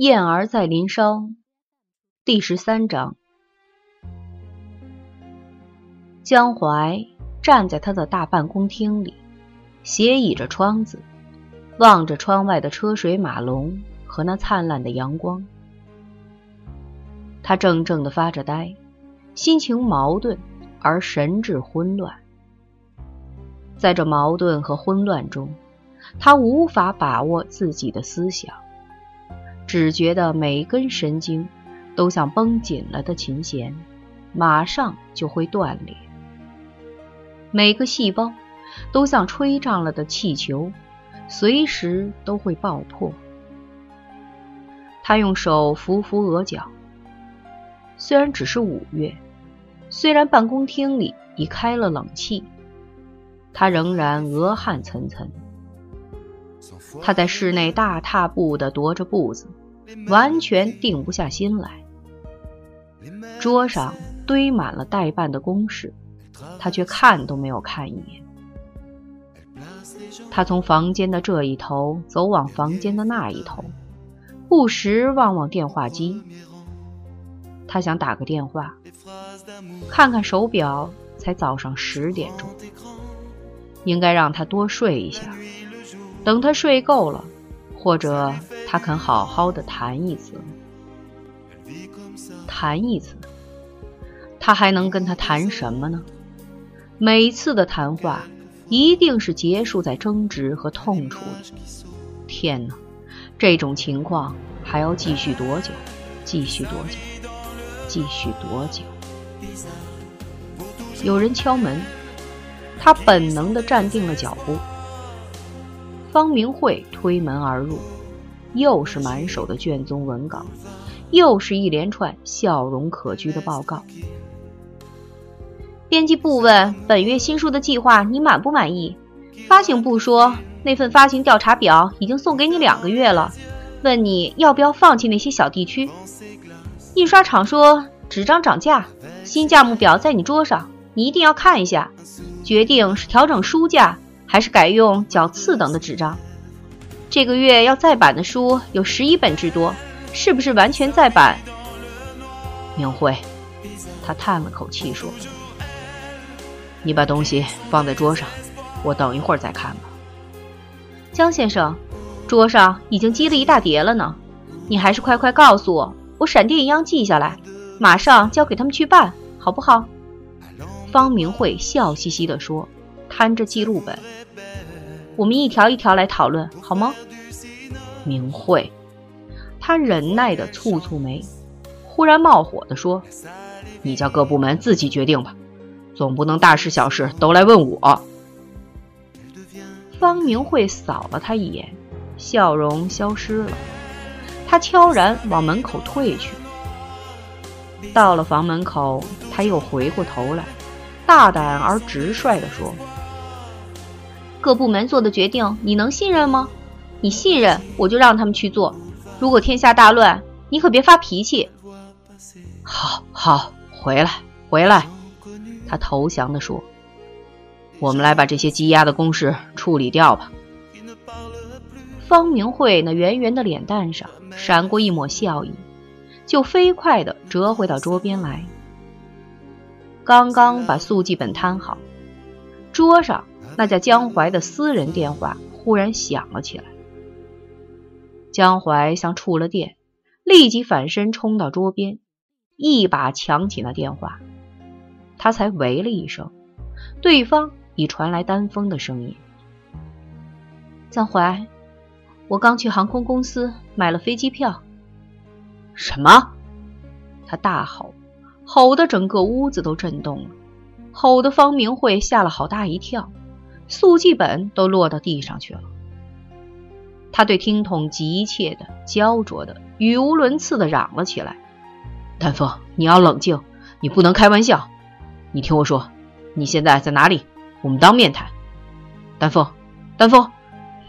燕儿在林梢，第十三章。江淮站在他的大办公厅里，斜倚着窗子，望着窗外的车水马龙和那灿烂的阳光。他怔怔的发着呆，心情矛盾而神志混乱。在这矛盾和混乱中，他无法把握自己的思想。只觉得每根神经都像绷紧了的琴弦，马上就会断裂；每个细胞都像吹胀了的气球，随时都会爆破。他用手扶扶额角，虽然只是五月，虽然办公厅里已开了冷气，他仍然额汗涔涔。他在室内大踏步地踱着步子。完全定不下心来。桌上堆满了待办的公事，他却看都没有看一眼。他从房间的这一头走往房间的那一头，不时望望电话机。他想打个电话，看看手表，才早上十点钟，应该让他多睡一下。等他睡够了，或者……他肯好好的谈一次，谈一次，他还能跟他谈什么呢？每次的谈话一定是结束在争执和痛楚里。天哪，这种情况还要继续多久？继续多久？继续多久？有人敲门，他本能的站定了脚步。方明慧推门而入。又是满手的卷宗文稿，又是一连串笑容可掬的报告。编辑部问本月新书的计划，你满不满意？发行部说那份发行调查表已经送给你两个月了，问你要不要放弃那些小地区。印刷厂说纸张涨价，新价目表在你桌上，你一定要看一下，决定是调整书价，还是改用较次等的纸张。这个月要再版的书有十一本之多，是不是完全再版？明慧，他叹了口气说：“你把东西放在桌上，我等一会儿再看吧。”江先生，桌上已经积了一大叠了呢，你还是快快告诉我，我闪电一样记下来，马上交给他们去办，好不好？方明慧笑嘻嘻地说，摊着记录本。我们一条一条来讨论，好吗？明慧，他忍耐的蹙蹙眉，忽然冒火的说：“你叫各部门自己决定吧，总不能大事小事都来问我。”方明慧扫了他一眼，笑容消失了。他悄然往门口退去。到了房门口，他又回过头来，大胆而直率的说。各部门做的决定，你能信任吗？你信任我就让他们去做。如果天下大乱，你可别发脾气。好，好，回来，回来。他投降地说：“我们来把这些积压的公事处理掉吧。”方明慧那圆圆的脸蛋上闪过一抹笑意，就飞快地折回到桌边来。刚刚把速记本摊好，桌上。那叫江淮的私人电话忽然响了起来。江淮像触了电，立即反身冲到桌边，一把抢起那电话。他才喂了一声，对方已传来丹峰的声音：“江淮，我刚去航空公司买了飞机票。”什么？他大吼，吼得整个屋子都震动了，吼得方明慧吓了好大一跳。速记本都落到地上去了。他对听筒急切的、焦灼的、语无伦次的嚷了起来：“丹峰，你要冷静，你不能开玩笑。你听我说，你现在在哪里？我们当面谈。丹峰，丹峰，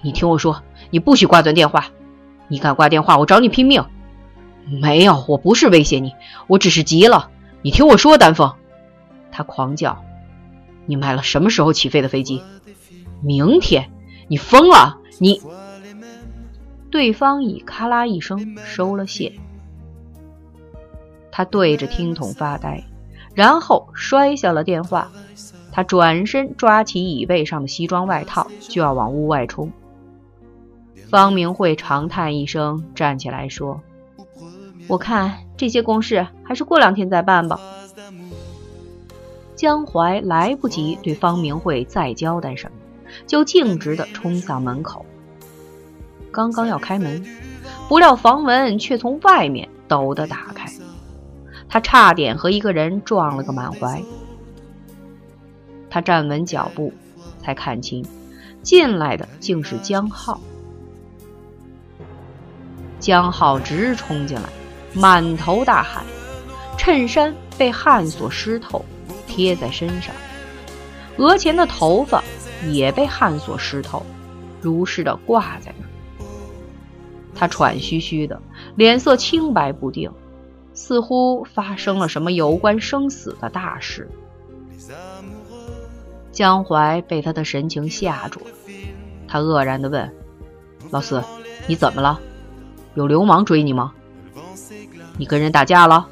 你听我说，你不许挂断电话。你敢挂电话，我找你拼命。没有，我不是威胁你，我只是急了。你听我说，丹峰。”他狂叫：“你买了什么时候起飞的飞机？”明天，你疯了！你对方已咔啦一声收了线。他对着听筒发呆，然后摔下了电话。他转身抓起椅背上的西装外套，就要往屋外冲。方明慧长叹一声，站起来说：“我看这些公事还是过两天再办吧。”江淮来不及对方明慧再交代什么，就径直地冲向门口。刚刚要开门，不料房门却从外面陡地打开，他差点和一个人撞了个满怀。他站稳脚步，才看清，进来的竟是江浩。江浩直冲进来，满头大汗，衬衫被汗所湿透，贴在身上，额前的头发也被汗所湿透，如是的挂在那儿。他喘吁吁的，脸色青白不定，似乎发生了什么有关生死的大事。江淮被他的神情吓住了，他愕然地问：“老四，你怎么了？有流氓追你吗？你跟人打架了？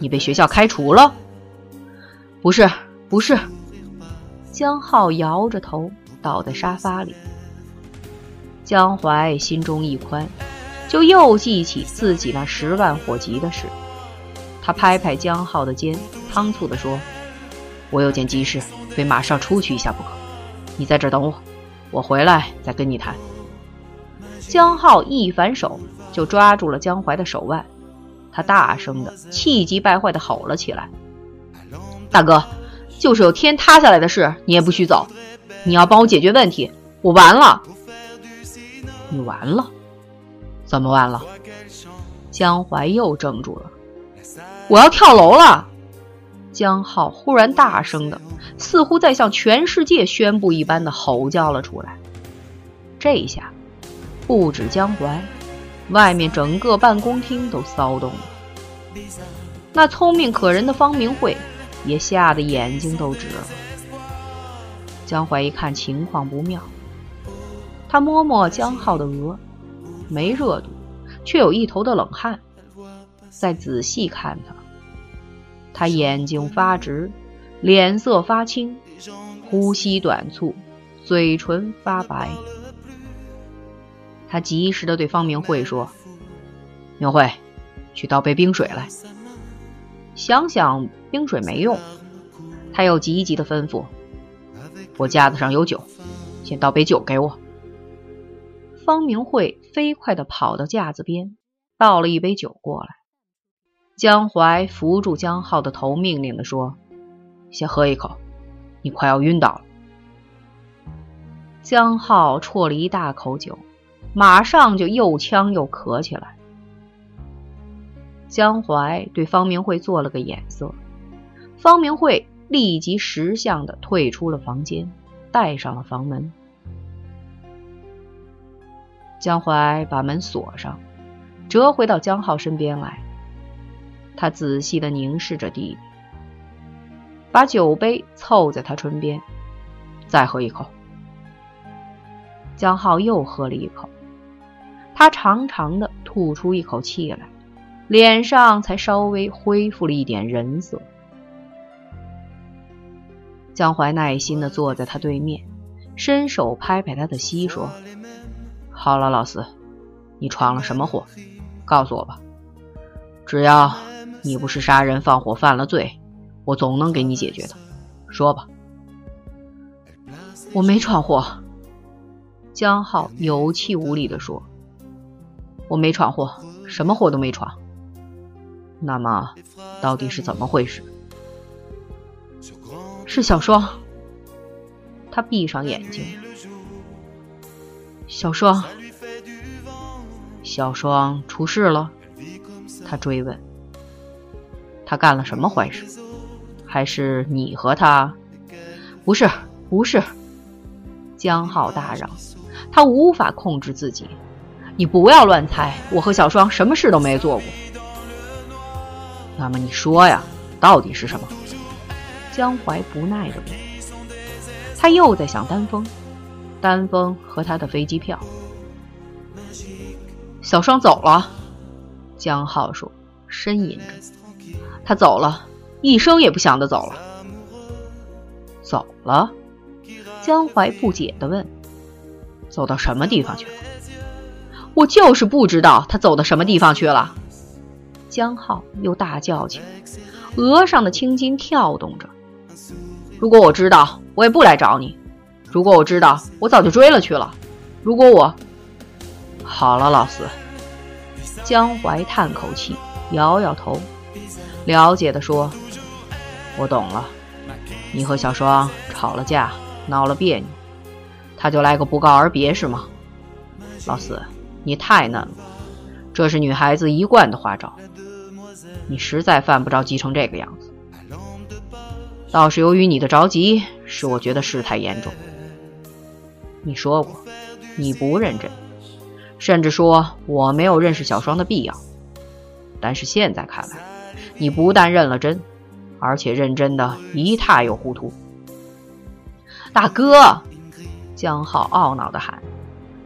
你被学校开除了？”“不是，不是。”江浩摇着头倒在沙发里。江淮心中一宽，就又记起自己那十万火急的事。他拍拍江浩的肩，仓促地说：“我有件急事。”非马上出去一下不可，你在这等我，我回来再跟你谈。江浩一反手就抓住了江淮的手腕，他大声的、气急败坏的吼了起来：“大哥，就是有天塌下来的事，你也不许走！你要帮我解决问题，我完了！你完了？怎么完了？”江淮又怔住了：“我要跳楼了！”江浩忽然大声的，似乎在向全世界宣布一般的吼叫了出来。这一下，不止江淮，外面整个办公厅都骚动了。那聪明可人的方明慧也吓得眼睛都直了。江淮一看情况不妙，他摸摸江浩的额，没热度，却有一头的冷汗。再仔细看他。他眼睛发直，脸色发青，呼吸短促，嘴唇发白。他及时的对方明慧说：“明慧，去倒杯冰水来。”想想冰水没用，他又急急的吩咐：“我架子上有酒，先倒杯酒给我。”方明慧飞快的跑到架子边，倒了一杯酒过来。江淮扶住江浩的头，命令地说：“先喝一口，你快要晕倒了。”江浩啜了一大口酒，马上就又呛又咳起来。江淮对方明慧做了个眼色，方明慧立即识相的退出了房间，带上了房门。江淮把门锁上，折回到江浩身边来。他仔细的凝视着弟弟，把酒杯凑在他唇边，再喝一口。江浩又喝了一口，他长长的吐出一口气来，脸上才稍微恢复了一点人色。江淮耐心的坐在他对面，伸手拍拍他的膝，说：“好了，老四，你闯了什么祸？告诉我吧，只要……”你不是杀人放火犯了罪，我总能给你解决的。说吧，我没闯祸。江浩有气无力地说：“我没闯祸，什么祸都没闯。那么，到底是怎么回事？”是小双。他闭上眼睛。小双，小双出事了。他追问。他干了什么坏事？还是你和他？不是，不是。江浩大嚷，他无法控制自己。你不要乱猜，我和小双什么事都没做过。那么你说呀，到底是什么？江淮不耐的问。他又在想丹峰，丹峰和他的飞机票。小双走了。江浩说，呻吟着：“他走了，一声也不响的走了。”走了。江淮不解地问：“走到什么地方去了？”我就是不知道他走到什么地方去了。江浩又大叫起来，额上的青筋跳动着。如果我知道，我也不来找你；如果我知道，我早就追了去了。如果我……好了，老四。江淮叹口气，摇摇头，了解的说：“我懂了，你和小双吵了架，闹了别扭，他就来个不告而别，是吗？老四。”你太嫩了，这是女孩子一贯的花招。你实在犯不着急成这个样子，倒是由于你的着急，使我觉得事态严重。你说过，你不认真，甚至说我没有认识小双的必要。但是现在看来，你不但认了真，而且认真的一塌又糊涂。大哥，江浩懊恼地喊。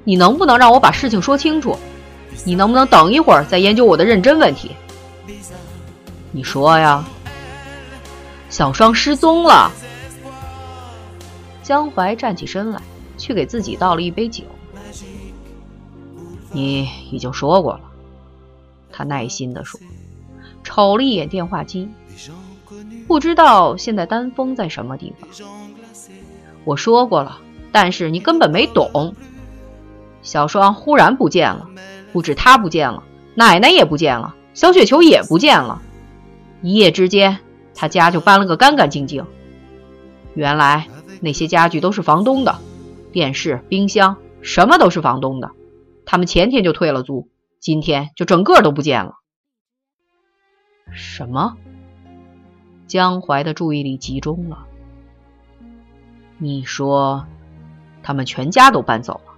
你能不能让我把事情说清楚？你能不能等一会儿再研究我的认真问题？你说呀。小双失踪了。江淮站起身来，去给自己倒了一杯酒。你已经说过了。他耐心地说，瞅了一眼电话机，不知道现在丹峰在什么地方。我说过了，但是你根本没懂。小双忽然不见了，不止他不见了，奶奶也不见了，小雪球也不见了。一夜之间，他家就搬了个干干净净。原来那些家具都是房东的，电视、冰箱什么都是房东的。他们前天就退了租，今天就整个都不见了。什么？江淮的注意力集中了。你说，他们全家都搬走了？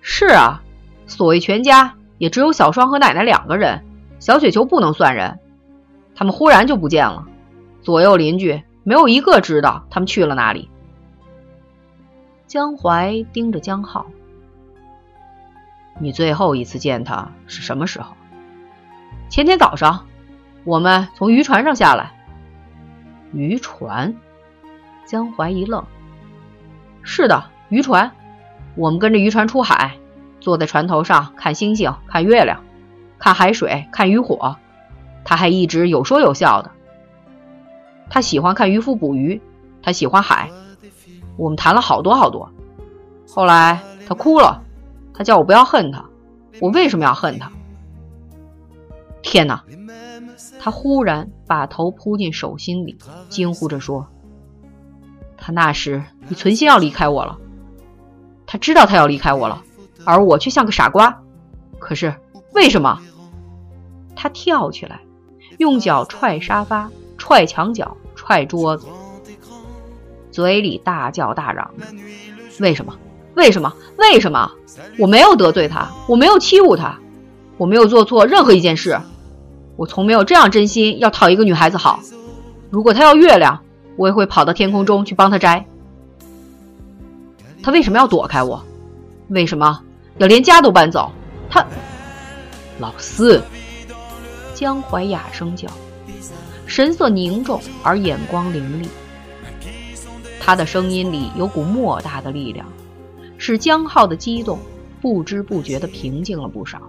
是啊，所谓全家也只有小双和奶奶两个人，小雪球不能算人。他们忽然就不见了，左右邻居没有一个知道他们去了哪里。江淮盯着江浩：“你最后一次见他是什么时候？”前天早上，我们从渔船上下来。渔船？江淮一愣：“是的，渔船。”我们跟着渔船出海，坐在船头上看星星、看月亮、看海水、看渔火。他还一直有说有笑的。他喜欢看渔夫捕鱼，他喜欢海。我们谈了好多好多。后来他哭了，他叫我不要恨他。我为什么要恨他？天哪！他忽然把头扑进手心里，惊呼着说：“他那时你存心要离开我了。”他知道他要离开我了，而我却像个傻瓜。可是为什么？他跳起来，用脚踹沙发、踹墙角、踹桌子，嘴里大叫大嚷：“为什么？为什么？为什么？我没有得罪他，我没有欺侮他，我没有做错任何一件事。我从没有这样真心要讨一个女孩子好。如果她要月亮，我也会跑到天空中去帮她摘。”他为什么要躲开我？为什么要连家都搬走？他老四，江淮哑声叫，神色凝重而眼光凌厉。他的声音里有股莫大的力量，使江浩的激动不知不觉地平静了不少。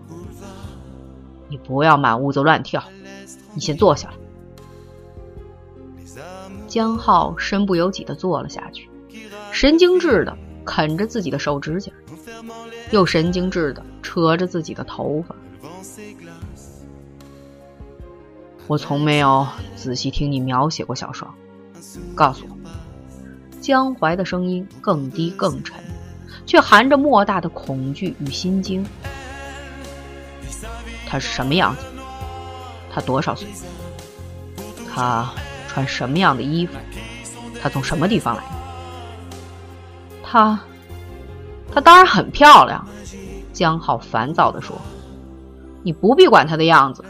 你不要满屋子乱跳，你先坐下来。江浩身不由己地坐了下去，神经质的。啃着自己的手指甲，又神经质的扯着自己的头发。我从没有仔细听你描写过小双，告诉我。江淮的声音更低更沉，却含着莫大的恐惧与心惊。他是什么样子？他多少岁？他穿什么样的衣服？他从什么地方来？她，她当然很漂亮。江浩烦躁地说：“你不必管她的样子，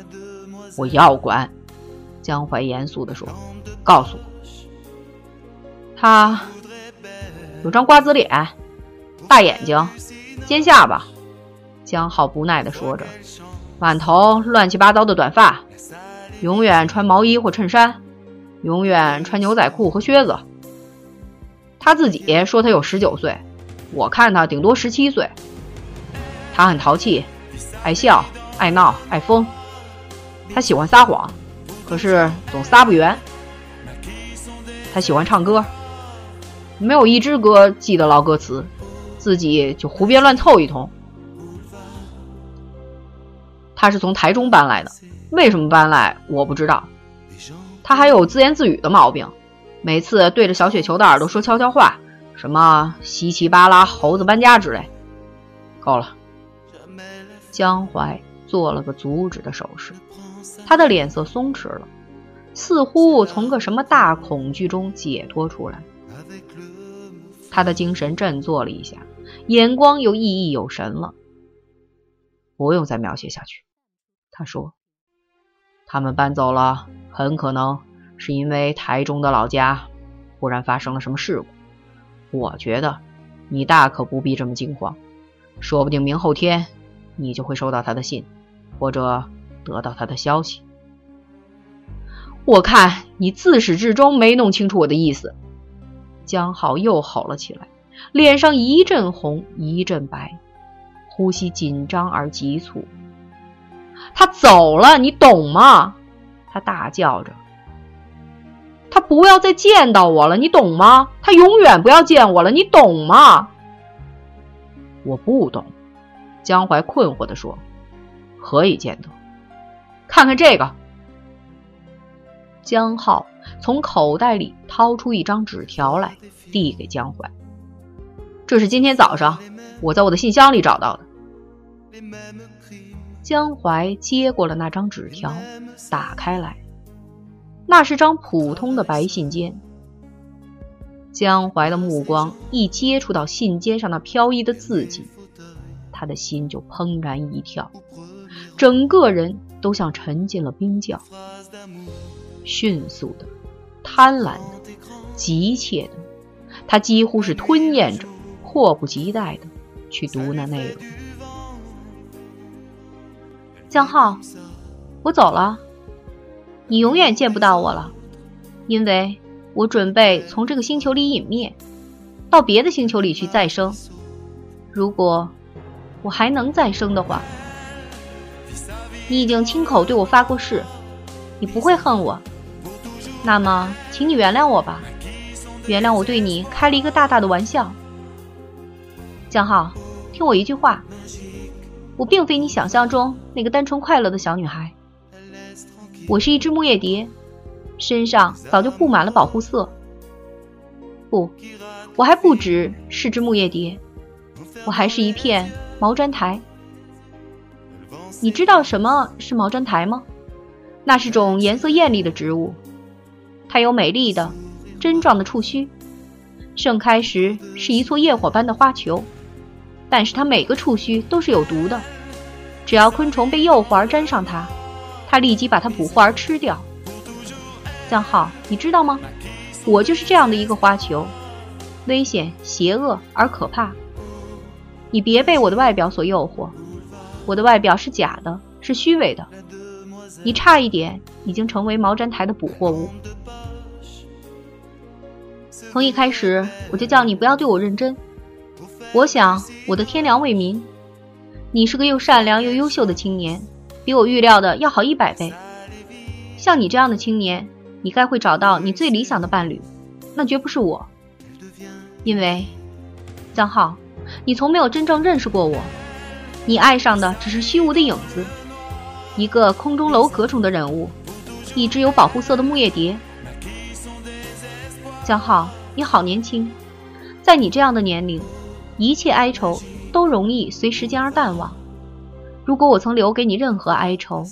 我要管。”江淮严肃地说：“告诉我，他有张瓜子脸，大眼睛，尖下巴，江浩不耐地说着，满头乱七八糟的短发，永远穿毛衣或衬衫，永远穿牛仔裤和靴子。他自己说他有十九岁，我看他顶多十七岁。他很淘气，爱笑，爱闹，爱疯。他喜欢撒谎，可是总撒不圆。他喜欢唱歌，没有一支歌记得牢歌词，自己就胡编乱凑一通。他是从台中搬来的，为什么搬来我不知道。他还有自言自语的毛病。每次对着小雪球的耳朵说悄悄话，什么稀奇巴拉猴子搬家之类，够了。江淮做了个阻止的手势，他的脸色松弛了，似乎从个什么大恐惧中解脱出来。他的精神振作了一下，眼光又熠熠有神了。不用再描写下去，他说：“他们搬走了，很可能。”是因为台中的老家忽然发生了什么事故，我觉得你大可不必这么惊慌，说不定明后天你就会收到他的信，或者得到他的消息。我看你自始至终没弄清楚我的意思。江浩又吼了起来，脸上一阵红一阵白，呼吸紧张而急促。他走了，你懂吗？他大叫着。他不要再见到我了，你懂吗？他永远不要见我了，你懂吗？我不懂。江淮困惑地说：“何以见得？看看这个。”江浩从口袋里掏出一张纸条来，递给江淮：“这是今天早上我在我的信箱里找到的。”江淮接过了那张纸条，打开来。那是张普通的白信笺。江淮的目光一接触到信笺上那飘逸的字迹，他的心就怦然一跳，整个人都像沉进了冰窖。迅速的、贪婪的、急切的，他几乎是吞咽着，迫不及待的去读那内容。江浩，我走了。你永远见不到我了，因为我准备从这个星球里隐灭，到别的星球里去再生。如果我还能再生的话，你已经亲口对我发过誓，你不会恨我。那么，请你原谅我吧，原谅我对你开了一个大大的玩笑。江浩，听我一句话，我并非你想象中那个单纯快乐的小女孩。我是一只木叶蝶，身上早就布满了保护色。不，我还不只是只木叶蝶，我还是一片毛毡苔。你知道什么是毛毡苔吗？那是种颜色艳丽的植物，它有美丽的针状的触须，盛开时是一簇焰火般的花球。但是它每个触须都是有毒的，只要昆虫被诱惑而沾上它。它立即把它捕获而吃掉。江浩，你知道吗？我就是这样的一个花球，危险、邪恶而可怕。你别被我的外表所诱惑，我的外表是假的，是虚伪的。你差一点已经成为毛毡台的捕获物。从一开始我就叫你不要对我认真。我想我的天良为民。你是个又善良又优秀的青年。比我预料的要好一百倍。像你这样的青年，你该会找到你最理想的伴侣，那绝不是我。因为，江浩，你从没有真正认识过我，你爱上的只是虚无的影子，一个空中楼阁中的人物，一只有保护色的木叶蝶。江浩，你好年轻，在你这样的年龄，一切哀愁都容易随时间而淡忘。如果我曾留给你任何哀愁，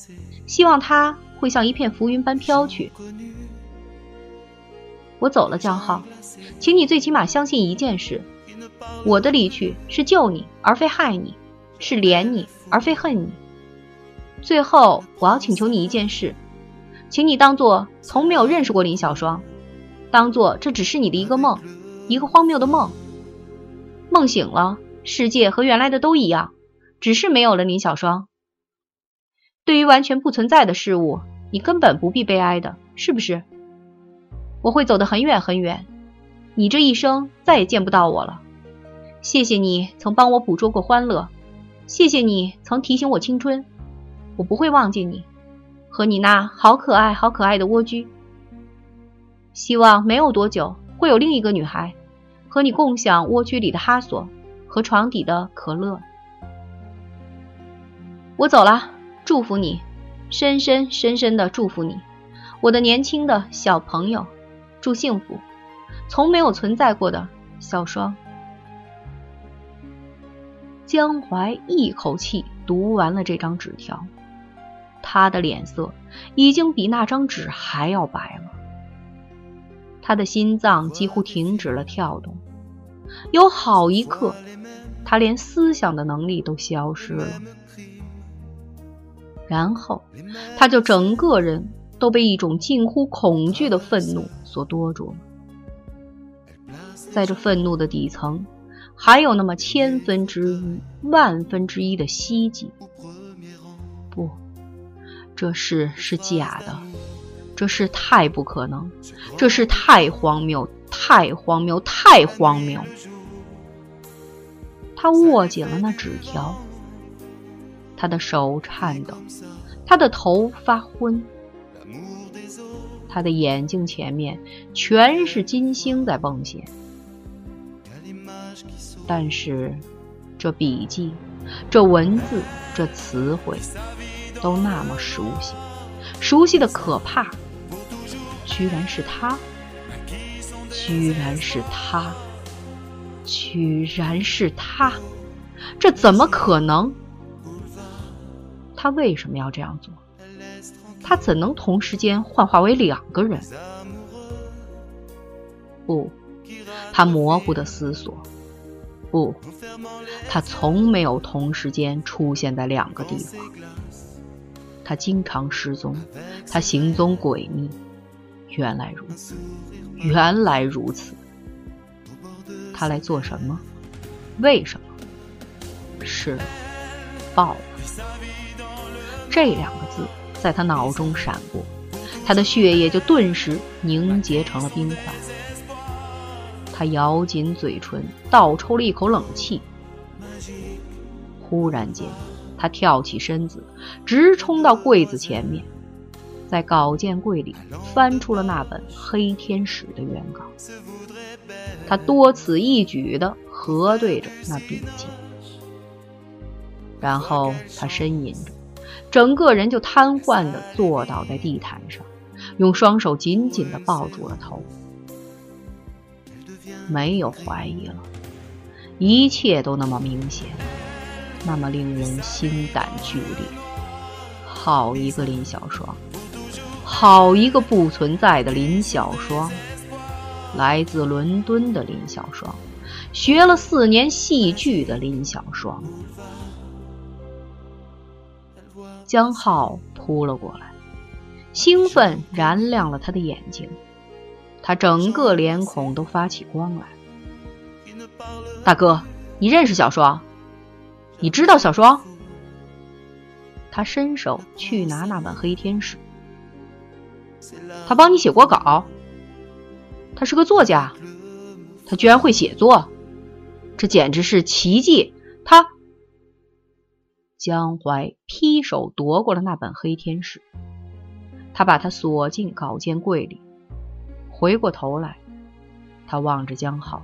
希望它会像一片浮云般飘去。我走了，江浩，请你最起码相信一件事：我的离去是救你，而非害你；是怜你，而非恨你。最后，我要请求你一件事，请你当做从没有认识过林小双，当做这只是你的一个梦，一个荒谬的梦。梦醒了，世界和原来的都一样。只是没有了林小双。对于完全不存在的事物，你根本不必悲哀的，是不是？我会走得很远很远，你这一生再也见不到我了。谢谢你曾帮我捕捉过欢乐，谢谢你曾提醒我青春，我不会忘记你和你那好可爱、好可爱的蜗居。希望没有多久会有另一个女孩和你共享蜗居里的哈索和床底的可乐。我走了，祝福你，深深深深的祝福你，我的年轻的小朋友。祝幸福，从没有存在过的小双。江淮一口气读完了这张纸条，他的脸色已经比那张纸还要白了，他的心脏几乎停止了跳动，有好一刻，他连思想的能力都消失了，然后他就整个人都被一种近乎恐惧的愤怒。所多着，在这愤怒的底层，还有那么千分之一、万分之一的希冀。不，这事是假的，这事太不可能，这事太荒谬，太荒谬，太荒谬。他握紧了那纸条，他的手颤抖，他的头发昏。他的眼睛前面全是金星在蹦现，但是这笔记、这文字、这词汇都那么熟悉，熟悉的可怕，居然是他，居然是他，居然是他，这怎么可能？他为什么要这样做？他怎能同时间幻化为两个人？不，他模糊的思索。不，他从没有同时间出现在两个地方。他经常失踪，他行踪诡秘。原来如此，原来如此。他来做什么？为什么？是报复。这两个字。在他脑中闪过，他的血液就顿时凝结成了冰块。他咬紧嘴唇，倒抽了一口冷气。忽然间，他跳起身子，直冲到柜子前面，在稿件柜里翻出了那本《黑天使》的原稿。他多此一举地核对着那笔记，然后他呻吟着。整个人就瘫痪地坐倒在地毯上，用双手紧紧地抱住了头。没有怀疑了，一切都那么明显，那么令人心胆俱裂。好一个林小双，好一个不存在的林小双，来自伦敦的林小双，学了四年戏剧的林小双。江浩扑了过来，兴奋燃亮了他的眼睛，他整个脸孔都发起光来。大哥，你认识小双？你知道小双？他伸手去拿那本《黑天使》，他帮你写过稿，他是个作家，他居然会写作，这简直是奇迹！他。江淮劈手夺过了那本《黑天使》，他把它锁进稿件柜里。回过头来，他望着江浩，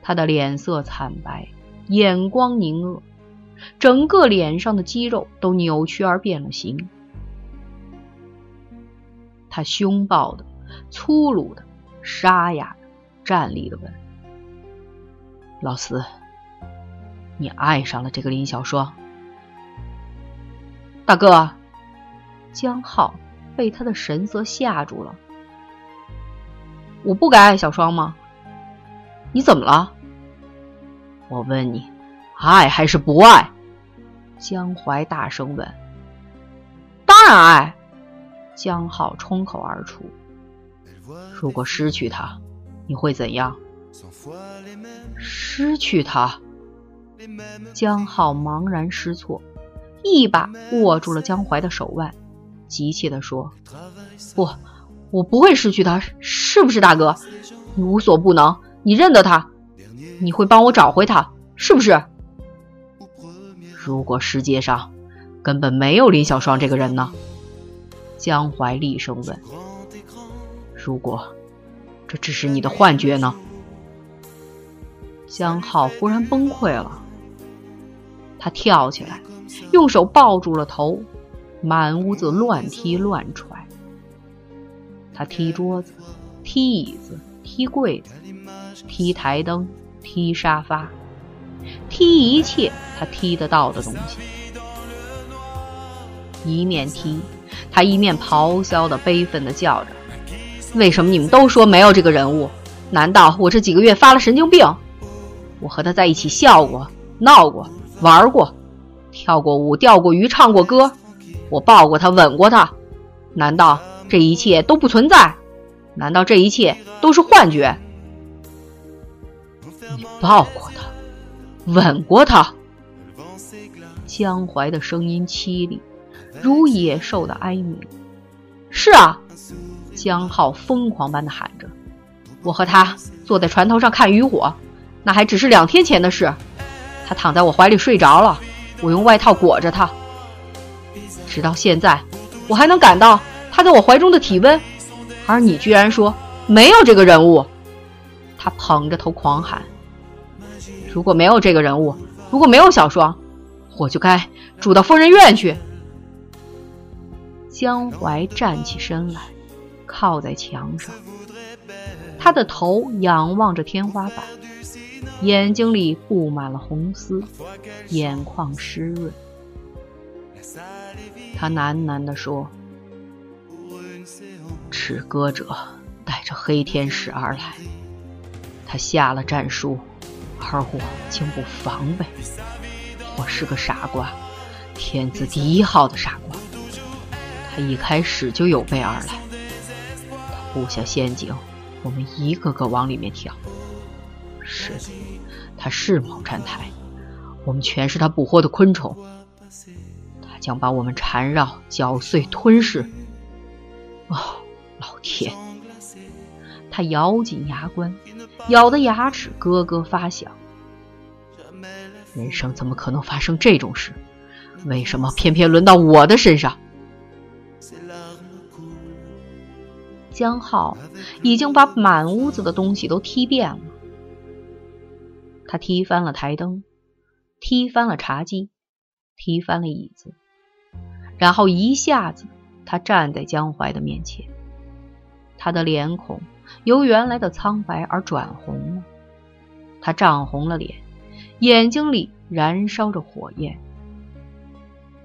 他的脸色惨白，眼光凝恶，整个脸上的肌肉都扭曲而变了形。他凶暴的、粗鲁的、沙哑的站立的问：“老四。”你爱上了这个林小双，大哥，江浩被他的神色吓住了。我不该爱小双吗？你怎么了？我问你，爱还是不爱？江淮大声问。当然爱！江浩冲口而出。如果失去他，你会怎样？失去他？江浩茫然失措，一把握住了江淮的手腕，急切地说：“不，我不会失去他，是不是大哥？你无所不能，你认得他，你会帮我找回他，是不是？如果世界上根本没有林小双这个人呢？”江淮厉声问：“如果这只是你的幻觉呢？”江浩忽然崩溃了，他跳起来，用手抱住了头，满屋子乱踢乱踹。他踢桌子，踢椅子，踢柜子，踢台灯，踢沙发，踢一切他踢得到的东西。一面踢。他一面咆哮的、悲愤的叫着：“为什么你们都说没有这个人物？难道我这几个月发了神经病？我和他在一起笑过、闹过、玩过，跳过舞、钓过鱼、唱过歌，我抱过他、吻过他，难道这一切都不存在？难道这一切都是幻觉？你抱过他，吻过他？”江淮的声音凄厉。如野兽的哀鸣。是啊，江浩疯狂般的喊着：“我和他坐在船头上看渔火，那还只是两天前的事。他躺在我怀里睡着了，我用外套裹着他。直到现在，我还能感到他在我怀中的体温。而你居然说没有这个人物！”他捧着头狂喊：“如果没有这个人物，如果没有小双，我就该住到疯人院去。”江淮站起身来，靠在墙上，他的头仰望着天花板，眼睛里布满了红丝，眼眶湿润。他喃喃地说：“赤歌者带着黑天使而来，他下了战书，而我竟不防备。我是个傻瓜，天字第一号的傻瓜。”他一开始就有备而来，他布下陷阱，我们一个个往里面跳。是的，他是毛站台，我们全是他捕获的昆虫。将把我们缠绕、搅碎、吞噬。哦，老天！他咬紧牙关，咬得牙齿咯咯发响。人生怎么可能发生这种事？为什么偏偏轮到我的身上？江浩已经把满屋子的东西都踢遍了。他踢翻了台灯，踢翻了茶几，踢翻了椅子，然后一下子，他站在江淮的面前。他的脸孔由原来的苍白而转红了，他涨红了脸，眼睛里燃烧着火焰。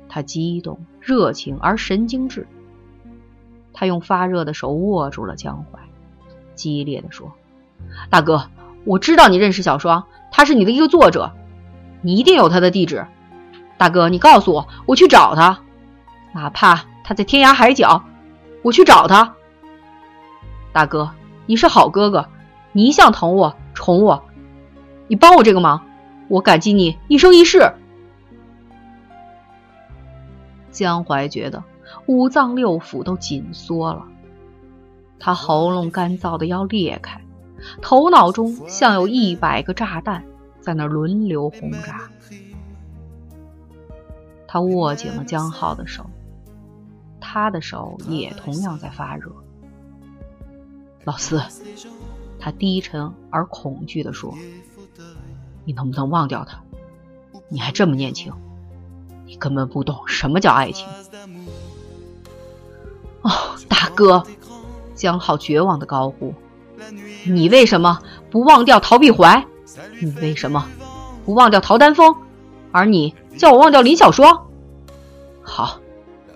他激动、热情而神经质。他用发热的手握住了江淮，激烈的说：“大哥，我知道你认识小双，他是你的一个作者，你一定有他的地址。大哥，你告诉我，我去找他，哪怕他在天涯海角，我去找他。大哥，你是好哥哥，你一向疼我、宠我，你帮我这个忙，我感激你一生一世。”江淮觉得。五脏六腑都紧缩了，他喉咙干燥的要裂开，头脑中像有一百个炸弹在那轮流轰炸。他握紧了江浩的手，他的手也同样在发热。老四，他低沉而恐惧地说：“你能不能忘掉他？你还这么年轻，你根本不懂什么叫爱情。”哦，大哥！江浩绝望的高呼：“你为什么不忘掉陶碧怀？你为什么不忘掉陶丹峰？而你叫我忘掉林小双？好，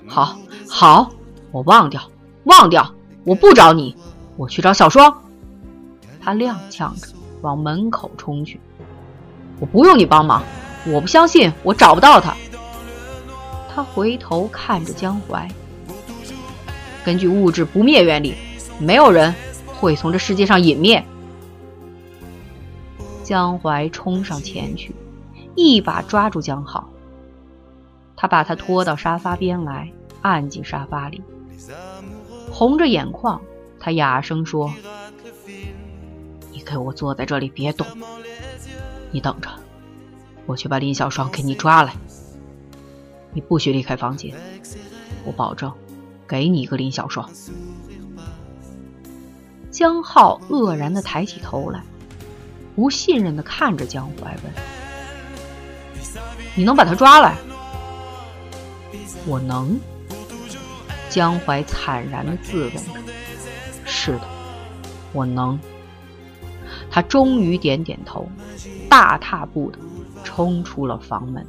好，好，我忘掉，忘掉！我不找你，我去找小双。”他踉跄着往门口冲去。我不用你帮忙，我不相信我找不到他。他回头看着江淮。根据物质不灭原理，没有人会从这世界上隐灭。江淮冲上前去，一把抓住江浩。他把他拖到沙发边来，按进沙发里，红着眼眶，他哑声说：“你给我坐在这里，别动。你等着，我去把林小双给你抓来。你不许离开房间，我保证给你一个林小双。”江浩愕然的抬起头来，不信任的看着江淮问：“你能把他抓来？”我能。江淮惨然的自问着：“是的，我能。”他终于点点头，大踏步的冲出了房门。